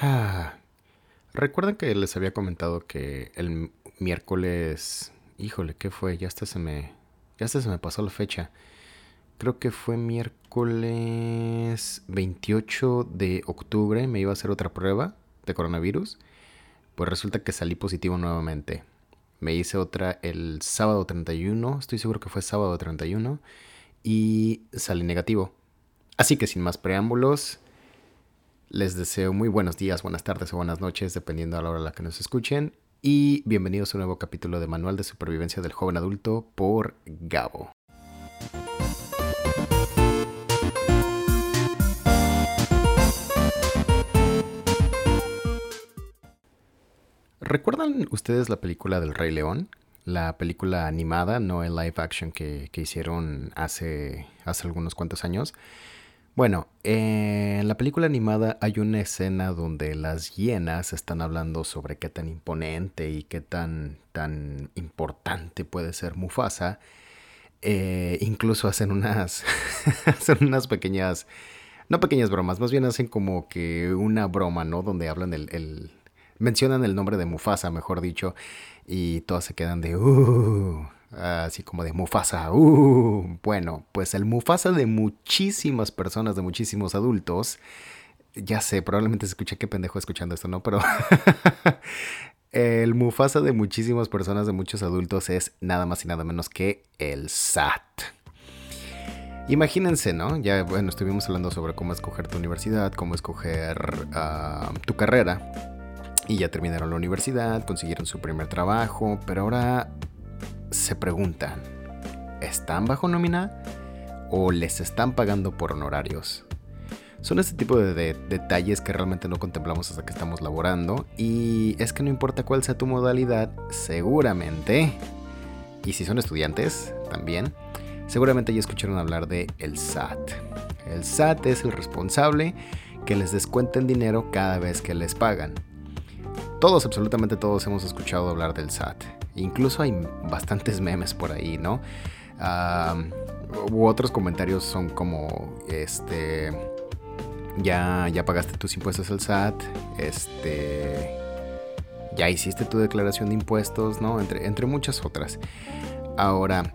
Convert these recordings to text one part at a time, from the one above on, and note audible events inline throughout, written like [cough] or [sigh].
Ah, Recuerdan que les había comentado que el miércoles, híjole, ¿qué fue? Ya hasta se me ya hasta se me pasó la fecha. Creo que fue miércoles 28 de octubre, me iba a hacer otra prueba de coronavirus. Pues resulta que salí positivo nuevamente. Me hice otra el sábado 31, estoy seguro que fue sábado 31 y salí negativo. Así que sin más preámbulos, les deseo muy buenos días, buenas tardes o buenas noches, dependiendo a la hora a la que nos escuchen. Y bienvenidos a un nuevo capítulo de Manual de Supervivencia del Joven Adulto por Gabo. ¿Recuerdan ustedes la película del Rey León? La película animada, no el live action que, que hicieron hace, hace algunos cuantos años. Bueno, en la película animada hay una escena donde las hienas están hablando sobre qué tan imponente y qué tan, tan importante puede ser Mufasa. Eh, incluso hacen unas, [laughs] hacen unas pequeñas, no pequeñas bromas, más bien hacen como que una broma, ¿no? Donde hablan el, el mencionan el nombre de Mufasa, mejor dicho, y todas se quedan de, uh, así como de Mufasa. Uh, bueno, pues el Mufasa de muchísimas personas, de muchísimos adultos, ya sé, probablemente se escuche qué pendejo escuchando esto, ¿no? Pero [laughs] el Mufasa de muchísimas personas, de muchos adultos, es nada más y nada menos que el SAT. Imagínense, ¿no? Ya, bueno, estuvimos hablando sobre cómo escoger tu universidad, cómo escoger uh, tu carrera. Y ya terminaron la universidad, consiguieron su primer trabajo, pero ahora se preguntan, ¿están bajo nómina o les están pagando por honorarios? Son este tipo de, detalles que realmente no contemplamos hasta que estamos laborando y es que no importa cuál sea tu modalidad, seguramente, y si son estudiantes también, seguramente ya escucharon hablar de el SAT. El SAT es el responsable que les descuenten dinero cada vez que les pagan. Todos, absolutamente todos hemos escuchado hablar del SAT. Incluso hay bastantes memes por ahí, ¿no? u otros comentarios son como, este, ya, ya pagaste tus impuestos al SAT, este, ya hiciste tu declaración de impuestos, ¿no? Entre, entre muchas otras. Ahora,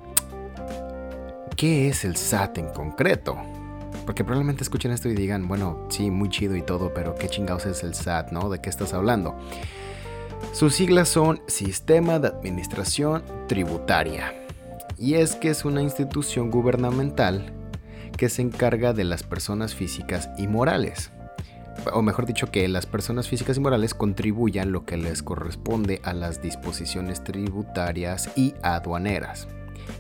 ¿qué es el SAT en concreto? Porque probablemente escuchen esto y digan, bueno, sí, muy chido y todo, pero ¿qué chingados es el SAT, no? ¿De qué estás hablando? Sus siglas son Sistema de Administración Tributaria. Y es que es una institución gubernamental que se encarga de las personas físicas y morales. O mejor dicho, que las personas físicas y morales contribuyan lo que les corresponde a las disposiciones tributarias y aduaneras.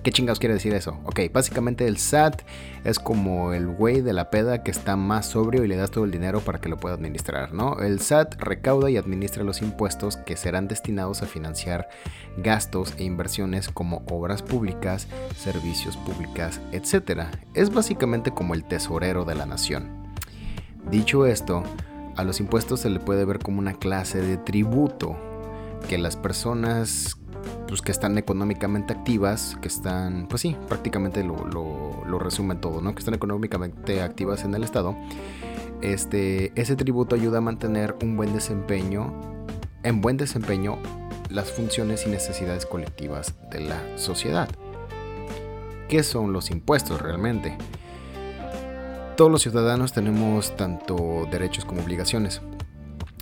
¿Qué chingados quiere decir eso? Ok, básicamente el SAT es como el güey de la peda que está más sobrio y le das todo el dinero para que lo pueda administrar, ¿no? El SAT recauda y administra los impuestos que serán destinados a financiar gastos e inversiones como obras públicas, servicios públicas, etc. Es básicamente como el tesorero de la nación. Dicho esto, a los impuestos se le puede ver como una clase de tributo que las personas pues, que están económicamente activas, que están, pues sí, prácticamente lo, lo, resumen todo, ¿no? Que están económicamente activas en el Estado. Este, ese tributo ayuda a mantener un buen desempeño, en buen desempeño, las funciones y necesidades colectivas de la sociedad. ¿Qué son los impuestos realmente? Todos los ciudadanos tenemos tanto derechos como obligaciones.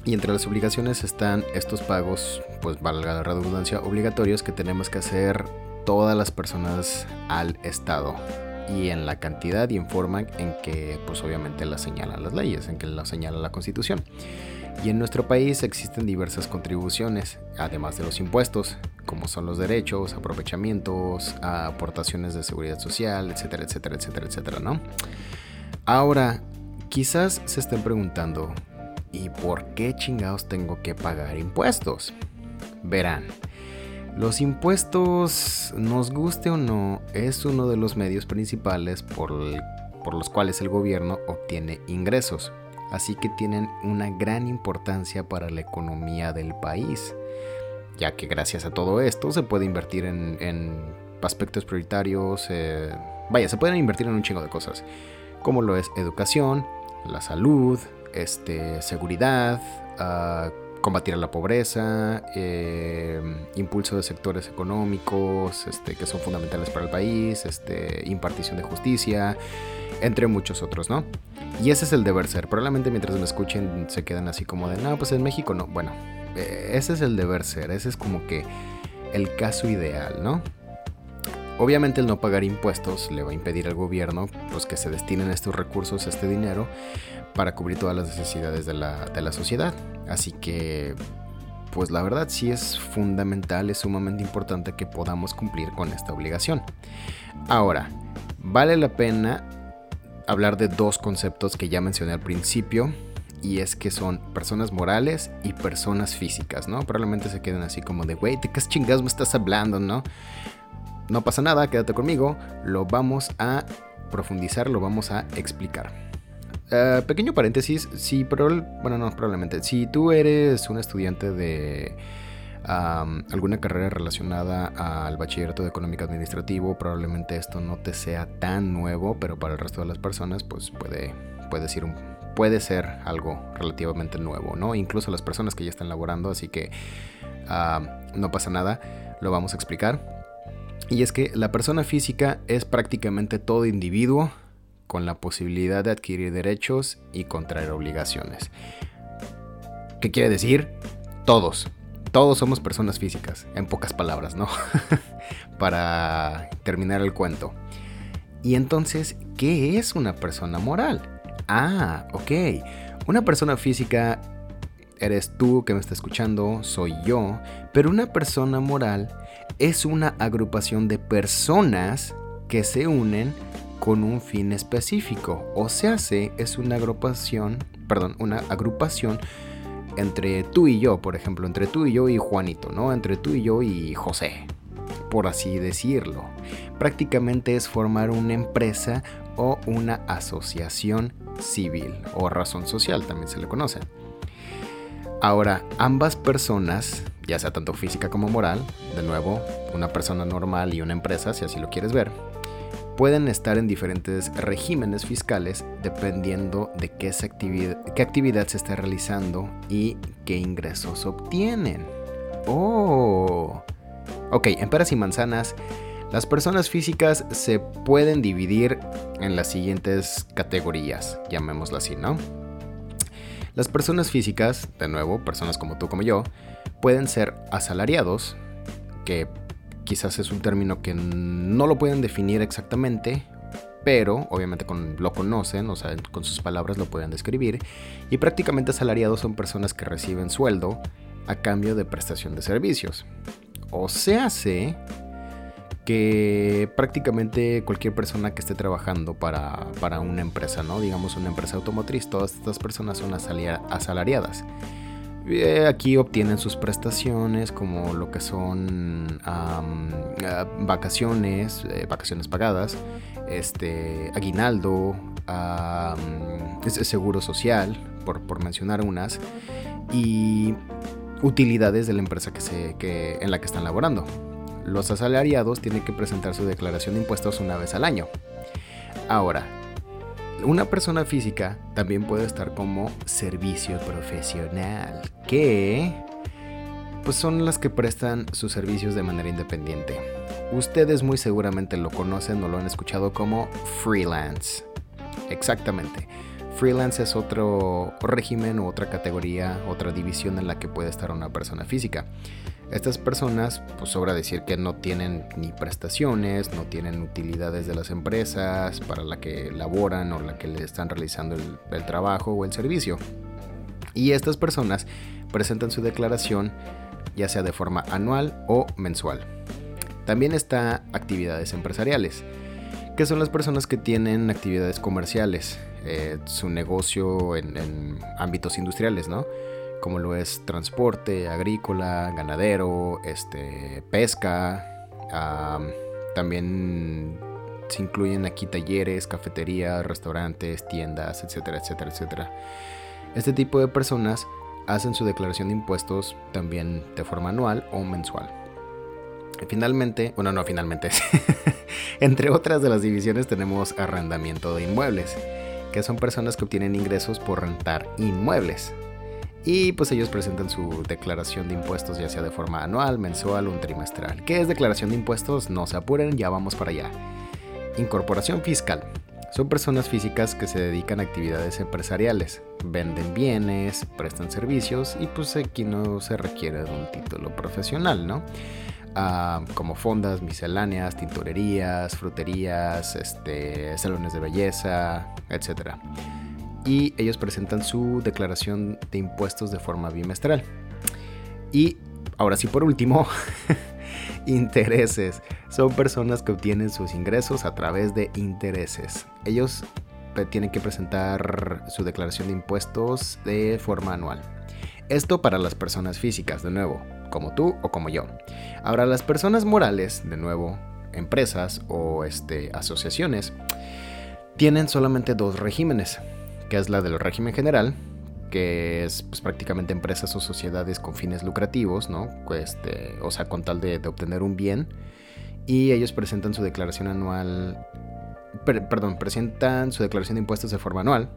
Y entre las obligaciones están estos pagos, pues valga la redundancia, obligatorios que tenemos que hacer todas las personas al Estado. Y en la cantidad y en forma en que, pues obviamente, la señalan las leyes, en que la señala la Constitución. Y en nuestro país existen diversas contribuciones, además de los impuestos, como son los derechos, aprovechamientos, aportaciones de seguridad social, etcétera, etcétera, etcétera, etcétera, ¿no? Ahora, quizás se estén preguntando, ¿Y por qué chingados tengo que pagar impuestos? Verán, los impuestos, nos guste o no, es uno de los medios principales por, por los cuales el gobierno obtiene ingresos, así que tienen una gran importancia para la economía del país, ya que gracias a todo esto se puede invertir en, aspectos prioritarios, eh, vaya, se pueden invertir en un chingo de cosas, como lo es educación, la salud, este, seguridad, combatir a la pobreza, eh, impulso de sectores económicos este, que son fundamentales para el país, este, impartición de justicia, entre muchos otros, ¿no? Y ese es el deber ser. Probablemente mientras me escuchen se quedan así como de, no, pues en México no. Bueno, eh, ese es el deber ser, ese es como que el caso ideal, ¿no? Obviamente el no pagar impuestos le va a impedir al gobierno pues, que se destinen estos recursos, este dinero, para cubrir todas las necesidades de la, de la sociedad. Así que, pues la verdad sí es fundamental, es sumamente importante que podamos cumplir con esta obligación. Ahora, vale la pena hablar de dos conceptos que ya mencioné al principio, y es que son personas morales y personas físicas, ¿no? Probablemente se queden así como de, güey, ¿de qué chingados me estás hablando, no? No pasa nada, quédate conmigo, lo vamos a profundizar, lo vamos a explicar. Eh, pequeño paréntesis, si pero, bueno, no, probablemente, si tú eres un estudiante de alguna carrera relacionada al bachillerato de económico administrativo, probablemente esto no te sea tan nuevo, pero para el resto de las personas, pues puede, puede, ser, un, puede ser algo relativamente nuevo, ¿no? Incluso las personas que ya están laborando, así que no pasa nada, lo vamos a explicar. Y es que la persona física es prácticamente todo individuo con la posibilidad de adquirir derechos y contraer obligaciones. ¿Qué quiere decir? Todos. Todos somos personas físicas, en pocas palabras, ¿no? [laughs] Para terminar el cuento. Y entonces, ¿qué es una persona moral? Ah, ok. Una persona física eres tú que me está escuchando, soy yo, pero una persona moral es una agrupación de personas que se unen con un fin específico. O sea, es una agrupación, perdón, una agrupación entre tú y yo, por ejemplo, entre tú y yo y Juanito, ¿no? Entre tú y yo y José, por así decirlo. Prácticamente es formar una empresa o una asociación civil o razón social, también se le conoce. Ahora, ambas personas ya sea tanto física como moral, de nuevo, una persona normal y una empresa, si así lo quieres ver, pueden estar en diferentes regímenes fiscales dependiendo de qué, actividad, se está realizando y qué ingresos obtienen. Oh, ok, en peras y manzanas, las personas físicas se pueden dividir en las siguientes categorías, llamémoslo así, ¿no? Las personas físicas, de nuevo, personas como tú como yo, pueden ser asalariados, que quizás es un término que no lo pueden definir exactamente, pero obviamente lo conocen, o sea, con sus palabras lo pueden describir, y prácticamente asalariados son personas que reciben sueldo a cambio de prestación de servicios. O sea, sé que prácticamente cualquier persona que esté trabajando para, para, una empresa, ¿no? Digamos una empresa automotriz, todas estas personas son asalariadas. Eh, aquí obtienen sus prestaciones como lo que son eh, vacaciones, eh, vacaciones pagadas, este, aguinaldo, seguro social, por, por, mencionar unas, y utilidades de la empresa que se, que, en la que están laborando. Los asalariados tienen que presentar su declaración de impuestos una vez al año. Ahora, una persona física también puede estar como servicio profesional, que pues son las que prestan sus servicios de manera independiente. Ustedes muy seguramente lo conocen o lo han escuchado como freelance. Exactamente. Freelance es otro régimen u otra categoría, otra división en la que puede estar una persona física. Estas personas, pues sobra decir que no tienen ni prestaciones, no tienen utilidades de las empresas para la que laboran o la que le están realizando el, trabajo o el servicio. Y estas personas presentan su declaración ya sea de forma anual o mensual. También está actividades empresariales, que son las personas que tienen actividades comerciales, eh, su negocio en, en ámbitos industriales, ¿no? Como lo es transporte, agrícola, ganadero, este, pesca. también se incluyen aquí talleres, cafeterías, restaurantes, tiendas, etcétera, etcétera, etcétera. Este tipo de personas hacen su declaración de impuestos también de forma anual o mensual. finalmente, bueno, no finalmente, [laughs] entre otras de las divisiones tenemos arrendamiento de inmuebles. que son personas que obtienen ingresos por rentar inmuebles. Y pues ellos presentan su declaración de impuestos ya sea de forma anual, mensual o trimestral. ¿Qué es declaración de impuestos? No se apuren, ya vamos para allá. Incorporación fiscal. Son personas físicas que se dedican a actividades empresariales, venden bienes, prestan servicios y pues aquí no se requiere de un título profesional, ¿no? Ah, como fondas, misceláneas, tintorerías, fruterías, este, salones de belleza, etc. Y ellos presentan su declaración de impuestos de forma bimestral. Y ahora sí, por último, [laughs] intereses. Son personas que obtienen sus ingresos a través de intereses. Ellos tienen que presentar su declaración de impuestos de forma anual. Esto para las personas físicas, de nuevo, como tú o como yo. Ahora, las personas morales, de nuevo, empresas o este, asociaciones, tienen solamente dos regímenes, que es la del régimen general, que es pues, prácticamente empresas o sociedades con fines lucrativos, ¿no? Este, o sea, con tal de, obtener un bien. Y ellos presentan su declaración anual, perdón, presentan su declaración de impuestos de forma anual.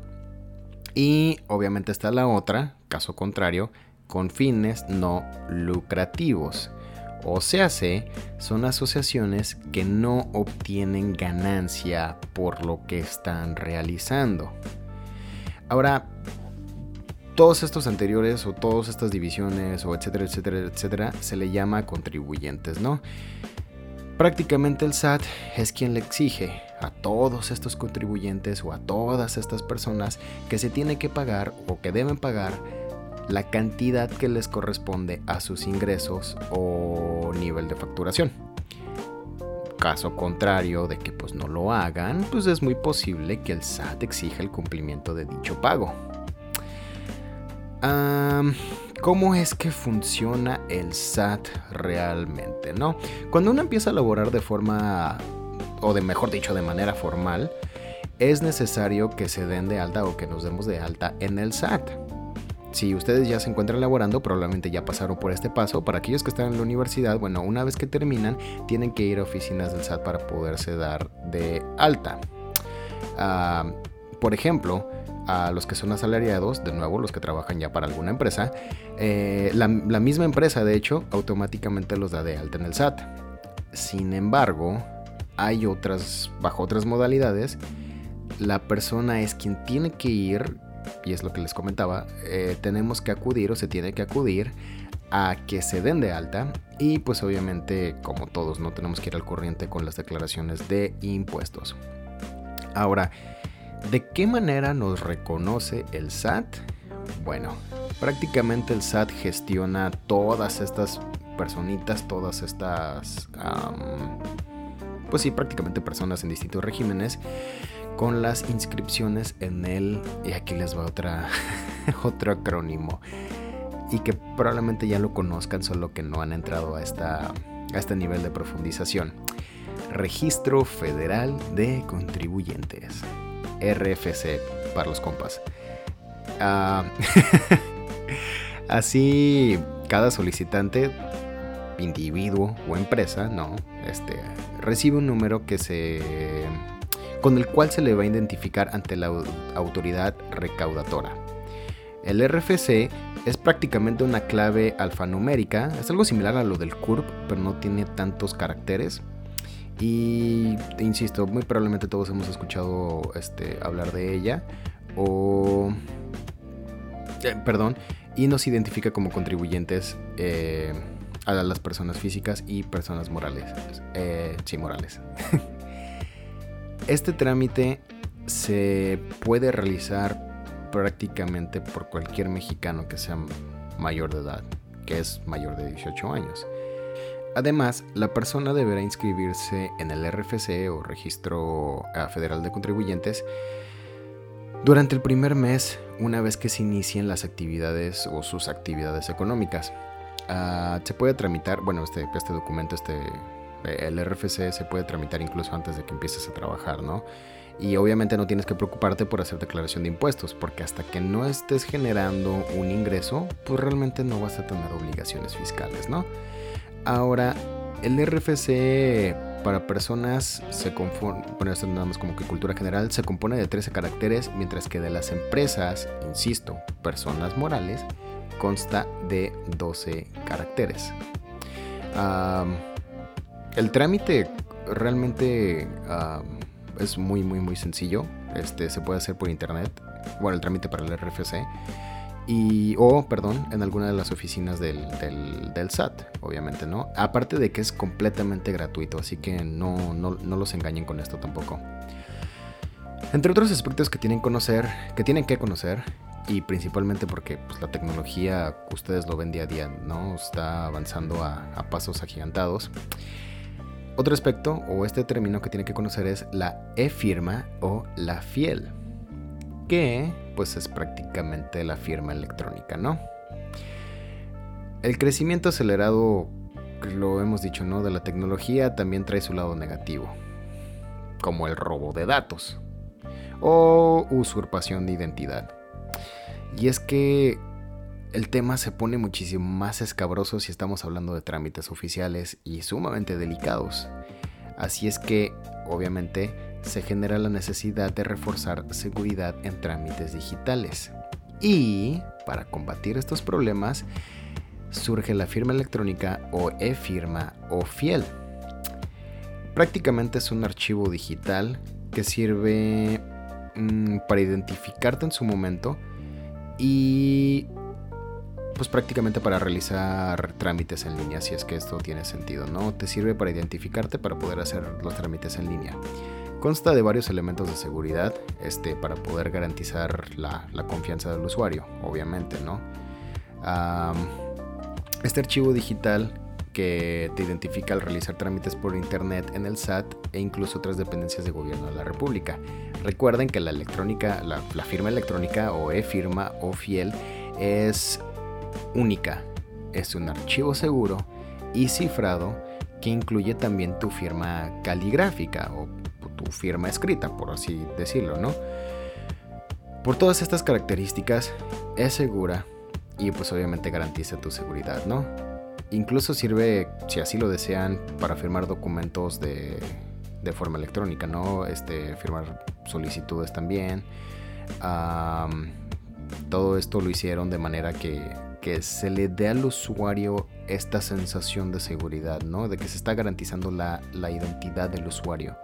Y obviamente está la otra, caso contrario, con fines no lucrativos. O sea, son asociaciones que no obtienen ganancia por lo que están realizando. Ahora, todos estos anteriores o todas estas divisiones o etcétera, etcétera, etcétera, se le llama contribuyentes, ¿no? Prácticamente el SAT es quien le exige a todos estos contribuyentes o a todas estas personas que se tiene que pagar o que deben pagar la cantidad que les corresponde a sus ingresos o nivel de facturación. Caso contrario de que pues no lo hagan, pues es muy posible que el SAT exija el cumplimiento de dicho pago. ¿Cómo es que funciona el SAT realmente? ¿no? Cuando uno empieza a laborar de forma, o de mejor dicho, de manera formal, es necesario que se den de alta o que nos demos de alta en el SAT. Si ustedes ya se encuentran laborando, probablemente ya pasaron por este paso. Para aquellos que están en la universidad, bueno, una vez que terminan, tienen que ir a oficinas del SAT para poderse dar de alta. por ejemplo, a los que son asalariados, de nuevo los que trabajan ya para alguna empresa, eh, la, misma empresa de hecho automáticamente los da de alta en el SAT. Sin embargo, hay otras, bajo otras modalidades, la persona es quien tiene que ir, y es lo que les comentaba, eh, tenemos que acudir o se tiene que acudir a que se den de alta y pues obviamente como todos no tenemos que ir al corriente con las declaraciones de impuestos. Ahora, ¿De qué manera nos reconoce el SAT? Bueno, prácticamente el SAT gestiona todas estas personitas, todas estas, pues sí, prácticamente personas en distintos regímenes con las inscripciones en el, y aquí les va otra, [laughs] otro acrónimo, y que probablemente ya lo conozcan, solo que no han entrado a, esta, a este nivel de profundización. Registro Federal de Contribuyentes. RFC para los compas. Ah, [laughs] así, cada solicitante, individuo o empresa, no, este, recibe un número que se con el cual se le va a identificar ante la autoridad recaudadora. El RFC es prácticamente una clave alfanumérica, es algo similar a lo del CURP, pero no tiene tantos caracteres. Y insisto, muy probablemente todos hemos escuchado este, hablar de ella. O. Eh, perdón. Y nos identifica como contribuyentes eh, a las personas físicas y personas morales. Eh, sí, morales. [laughs] este trámite se puede realizar prácticamente por cualquier mexicano que sea mayor de edad, que es mayor de 18 años. Además, la persona deberá inscribirse en el RFC o Registro Federal de Contribuyentes durante el primer mes una vez que se inicien las actividades o sus actividades económicas. Ah, se puede tramitar, bueno, este, este documento, este, el RFC se puede tramitar incluso antes de que empieces a trabajar, ¿no? Y obviamente no tienes que preocuparte por hacer declaración de impuestos, porque hasta que no estés generando un ingreso, pues realmente no vas a tener obligaciones fiscales, ¿no? Ahora, el RFC para personas se compone, bueno, esto nada más como que cultura general, se compone de 13 caracteres, mientras que de las empresas, insisto, personas morales, consta de 12 caracteres. El trámite realmente es muy, muy, muy sencillo. Este, se puede hacer por internet. Bueno, el trámite para el RFC y, o, perdón, en alguna de las oficinas del, SAT, obviamente, ¿no? Aparte de que es completamente gratuito, así que no, no, los engañen con esto tampoco. Entre otros aspectos que tienen, conocer, que, tienen que conocer, y principalmente porque pues, la tecnología, ustedes lo ven día a día, ¿no? Está avanzando a pasos agigantados. Otro aspecto, o este término que tienen que conocer es la e-firma o la fiel que pues es prácticamente la firma electrónica, ¿no? El crecimiento acelerado, lo hemos dicho, ¿no? De la tecnología también trae su lado negativo, como el robo de datos o usurpación de identidad. Y es que el tema se pone muchísimo más escabroso si estamos hablando de trámites oficiales y sumamente delicados. Así es que, obviamente, se genera la necesidad de reforzar seguridad en trámites digitales. Y para combatir estos problemas, surge la firma electrónica o e-firma o fiel. Prácticamente es un archivo digital que sirve mm, para identificarte en su momento y pues prácticamente para realizar trámites en línea, si es que esto tiene sentido, ¿no? Te sirve para identificarte para poder hacer los trámites en línea. Consta de varios elementos de seguridad este, para poder garantizar la, confianza del usuario, obviamente, ¿no? este archivo digital que te identifica al realizar trámites por internet en el SAT e incluso otras dependencias de gobierno de la República. Recuerden que la electrónica, la, la firma electrónica o e-firma o fiel es única. Es un archivo seguro y cifrado que incluye también tu firma caligráfica o tu firma escrita, por así decirlo, ¿no? Por todas estas características, es segura y pues obviamente garantiza tu seguridad, ¿no? Incluso sirve, si así lo desean, para firmar documentos de, de forma electrónica, ¿no? Este, firmar solicitudes también. todo esto lo hicieron de manera que, que se le dé al usuario esta sensación de seguridad, ¿no? De que se está garantizando la, la identidad del usuario.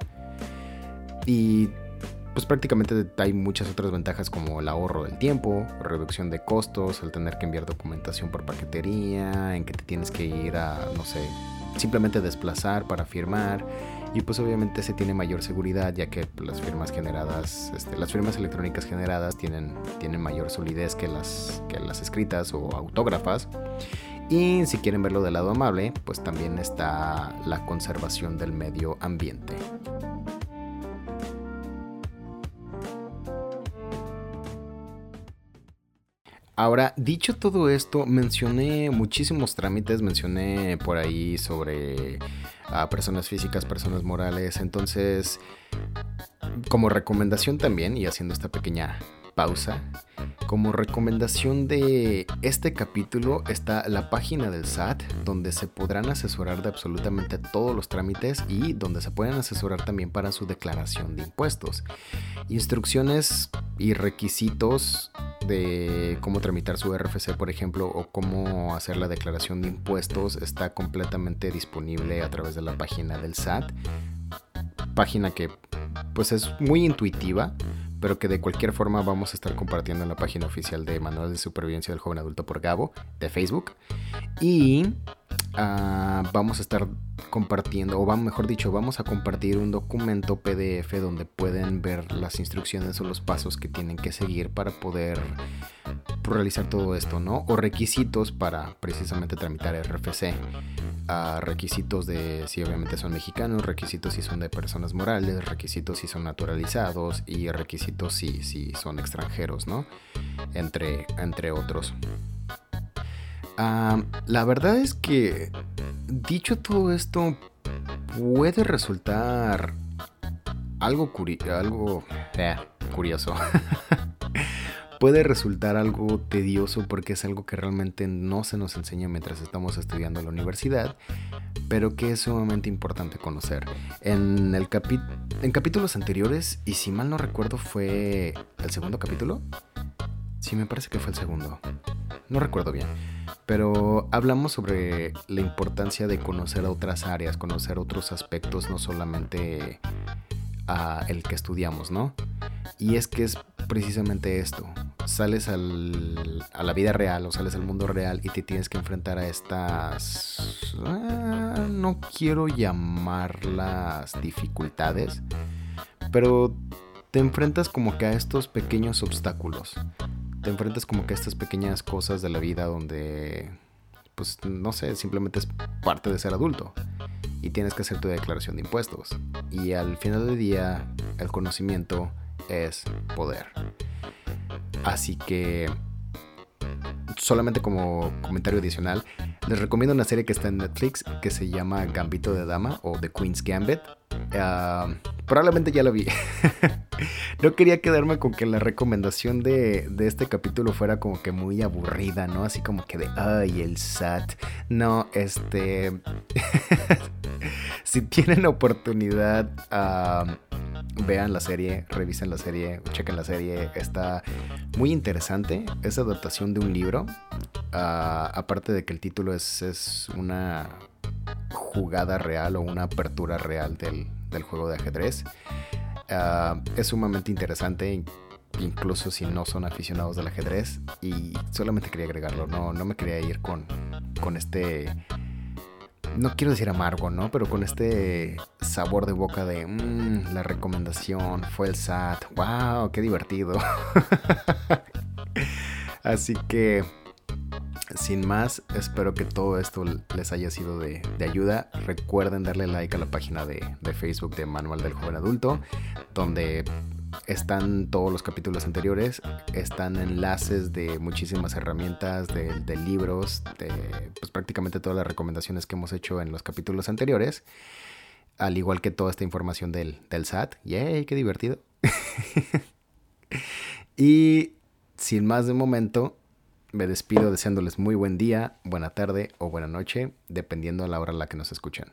Y pues prácticamente hay muchas otras ventajas como el ahorro del tiempo, reducción de costos, el tener que enviar documentación por paquetería, en que te tienes que ir a, no sé, simplemente desplazar para firmar. Y pues obviamente se tiene mayor seguridad ya que las firmas generadas, este, las firmas electrónicas generadas tienen, tienen mayor solidez que las, que las escritas o autógrafas. Y si quieren verlo del lado amable, pues también está la conservación del medio ambiente. Ahora, dicho todo esto, mencioné muchísimos trámites, mencioné por ahí sobre ah, personas físicas, personas morales, entonces, como recomendación también, y haciendo esta pequeña pausa, como recomendación de este capítulo está la página del SAT donde se podrán asesorar de absolutamente todos los trámites y donde se pueden asesorar también para su declaración de impuestos. Instrucciones y requisitos de cómo tramitar su RFC, por ejemplo, o cómo hacer la declaración de impuestos está completamente disponible a través de la página del SAT. Página que pues es muy intuitiva, pero que de cualquier forma vamos a estar compartiendo en la página oficial de Manual de Supervivencia del Joven Adulto por Gabo de Facebook. Y ah, vamos a estar compartiendo, o mejor dicho, vamos a compartir un documento PDF donde pueden ver las instrucciones o los pasos que tienen que seguir para poder realizar todo esto, ¿no? O requisitos para precisamente tramitar RFC. a requisitos de si obviamente son mexicanos, requisitos si son de personas morales, requisitos si son naturalizados y requisitos si, si son extranjeros, ¿no? Entre, entre otros. Ah, la verdad es que, dicho todo esto, puede resultar algo, algo eh, curioso. [laughs] puede resultar algo tedioso porque es algo que realmente no se nos enseña mientras estamos estudiando en la universidad, pero que es sumamente importante conocer. En, el en capítulos anteriores, y si mal no recuerdo fue el segundo capítulo, sí me parece que fue el segundo, no recuerdo bien, pero hablamos sobre la importancia de conocer otras áreas, conocer otros aspectos, no solamente a el que estudiamos, ¿no? Y es que es precisamente esto. Sales al, a la vida real o sales al mundo real y te tienes que enfrentar a estas... Ah, no quiero llamarlas dificultades, pero te enfrentas como que a estos pequeños obstáculos. Te enfrentas como que a estas pequeñas cosas de la vida donde, pues no sé, simplemente es parte de ser adulto y tienes que hacer tu declaración de impuestos. Y al final del día, el conocimiento es poder. Así que, solamente como comentario adicional, les recomiendo una serie que está en Netflix que se llama Gambito de Dama o The Queen's Gambit. Ah, probablemente ya la vi. [laughs] no quería quedarme con que la recomendación de, de, este capítulo fuera como que muy aburrida, ¿no? Así como que de, ay, el SAT. No, este... [laughs] si tienen oportunidad, vean la serie, revisen la serie, chequen la serie. Está muy interesante. Es adaptación de un libro. Ah, aparte de que el título es, es una jugada real o una apertura real del, del juego de ajedrez. Ah, es sumamente interesante, incluso si no son aficionados del ajedrez. Y solamente quería agregarlo, no, no me quería ir con, con este no quiero decir amargo, ¿no? Pero con este sabor de boca de mmm, la recomendación fue el SAT. ¡Wow! ¡Qué divertido! [laughs] Así que, sin más, espero que todo esto les haya sido de, ayuda. Recuerden darle like a la página de, Facebook de Manual del Joven Adulto, donde están todos los capítulos anteriores, están enlaces de muchísimas herramientas, de, libros, de pues, prácticamente todas las recomendaciones que hemos hecho en los capítulos anteriores, al igual que toda esta información del, del SAT. ¡Yay! ¡Qué divertido! [laughs] y sin más de momento, me despido deseándoles muy buen día, buena tarde o buena noche, dependiendo a la hora en la que nos escuchen.